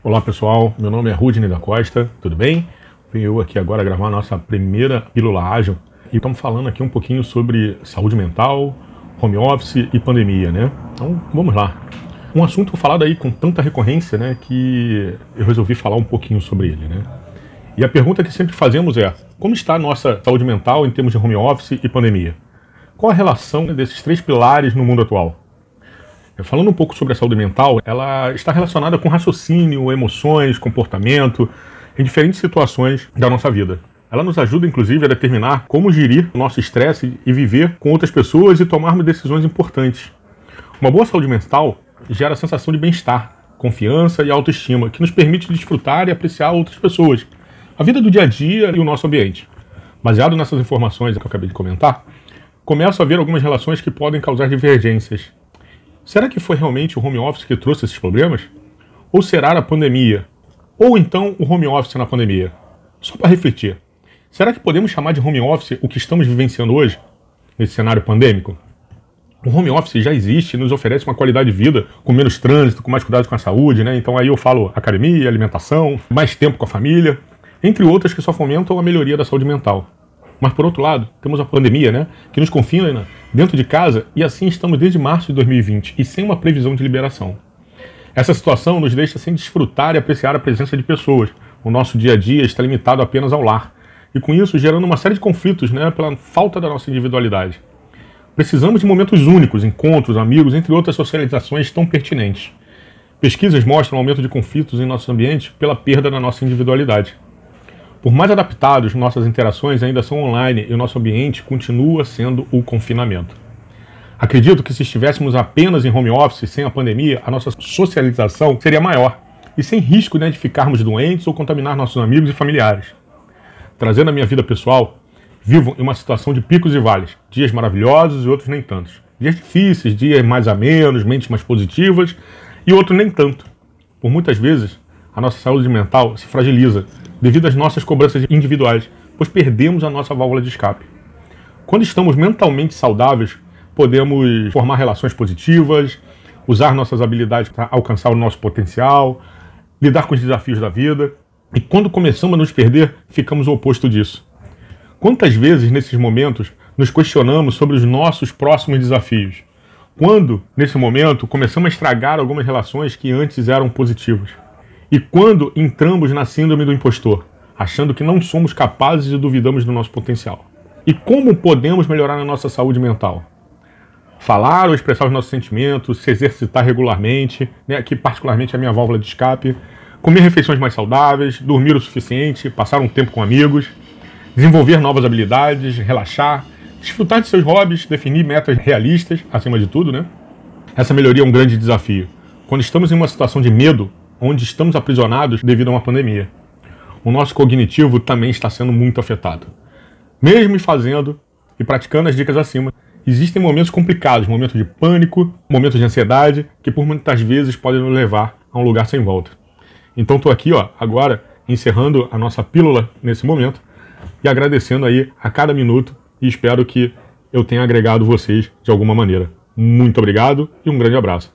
Olá pessoal, meu nome é Rudney da Costa, tudo bem? Venho eu aqui agora gravar a nossa primeira pílula ágil e estamos falando aqui um pouquinho sobre saúde mental, home office e pandemia, né? Então vamos lá. Um assunto falado aí com tanta recorrência, né, que eu resolvi falar um pouquinho sobre ele, né? E a pergunta que sempre fazemos é: como está a nossa saúde mental em termos de home office e pandemia? Qual a relação desses três pilares no mundo atual? Falando um pouco sobre a saúde mental, ela está relacionada com raciocínio, emoções, comportamento em diferentes situações da nossa vida. Ela nos ajuda, inclusive, a determinar como gerir o nosso estresse e viver com outras pessoas e tomarmos decisões importantes. Uma boa saúde mental gera a sensação de bem-estar, confiança e autoestima, que nos permite desfrutar e apreciar outras pessoas, a vida do dia a dia e o nosso ambiente. Baseado nessas informações que eu acabei de comentar, começo a ver algumas relações que podem causar divergências Será que foi realmente o home office que trouxe esses problemas? Ou será a pandemia? Ou então o home office na pandemia? Só para refletir. Será que podemos chamar de home office o que estamos vivenciando hoje, nesse cenário pandêmico? O home office já existe e nos oferece uma qualidade de vida com menos trânsito, com mais cuidado com a saúde, né? Então aí eu falo academia, alimentação, mais tempo com a família, entre outras que só fomentam a melhoria da saúde mental. Mas por outro lado, temos a pandemia, né, que nos confina dentro de casa e assim estamos desde março de 2020 e sem uma previsão de liberação. Essa situação nos deixa sem desfrutar e apreciar a presença de pessoas. O nosso dia a dia está limitado apenas ao lar e com isso gerando uma série de conflitos, né, pela falta da nossa individualidade. Precisamos de momentos únicos, encontros, amigos, entre outras socializações tão pertinentes. Pesquisas mostram um aumento de conflitos em nosso ambiente pela perda da nossa individualidade. Por mais adaptados, nossas interações ainda são online e o nosso ambiente continua sendo o confinamento. Acredito que se estivéssemos apenas em home office sem a pandemia, a nossa socialização seria maior e sem risco né, de ficarmos doentes ou contaminar nossos amigos e familiares. Trazendo a minha vida pessoal, vivo em uma situação de picos e vales, dias maravilhosos e outros nem tantos. Dias difíceis, dias mais a menos, mentes mais positivas e outros nem tanto. Por muitas vezes, a nossa saúde mental se fragiliza devido às nossas cobranças individuais, pois perdemos a nossa válvula de escape. Quando estamos mentalmente saudáveis, podemos formar relações positivas, usar nossas habilidades para alcançar o nosso potencial, lidar com os desafios da vida. E quando começamos a nos perder, ficamos o oposto disso. Quantas vezes nesses momentos nos questionamos sobre os nossos próximos desafios? Quando, nesse momento, começamos a estragar algumas relações que antes eram positivas? E quando entramos na síndrome do impostor, achando que não somos capazes e duvidamos do nosso potencial? E como podemos melhorar a nossa saúde mental? Falar ou expressar os nossos sentimentos, se exercitar regularmente, né, que particularmente é a minha válvula de escape, comer refeições mais saudáveis, dormir o suficiente, passar um tempo com amigos, desenvolver novas habilidades, relaxar, desfrutar de seus hobbies, definir metas realistas, acima de tudo, né? Essa melhoria é um grande desafio. Quando estamos em uma situação de medo, onde estamos aprisionados devido a uma pandemia. O nosso cognitivo também está sendo muito afetado. Mesmo fazendo e praticando as dicas acima, existem momentos complicados, momentos de pânico, momentos de ansiedade, que por muitas vezes podem nos levar a um lugar sem volta. Então estou aqui, ó, agora encerrando a nossa pílula nesse momento e agradecendo aí a cada minuto e espero que eu tenha agregado vocês de alguma maneira. Muito obrigado e um grande abraço.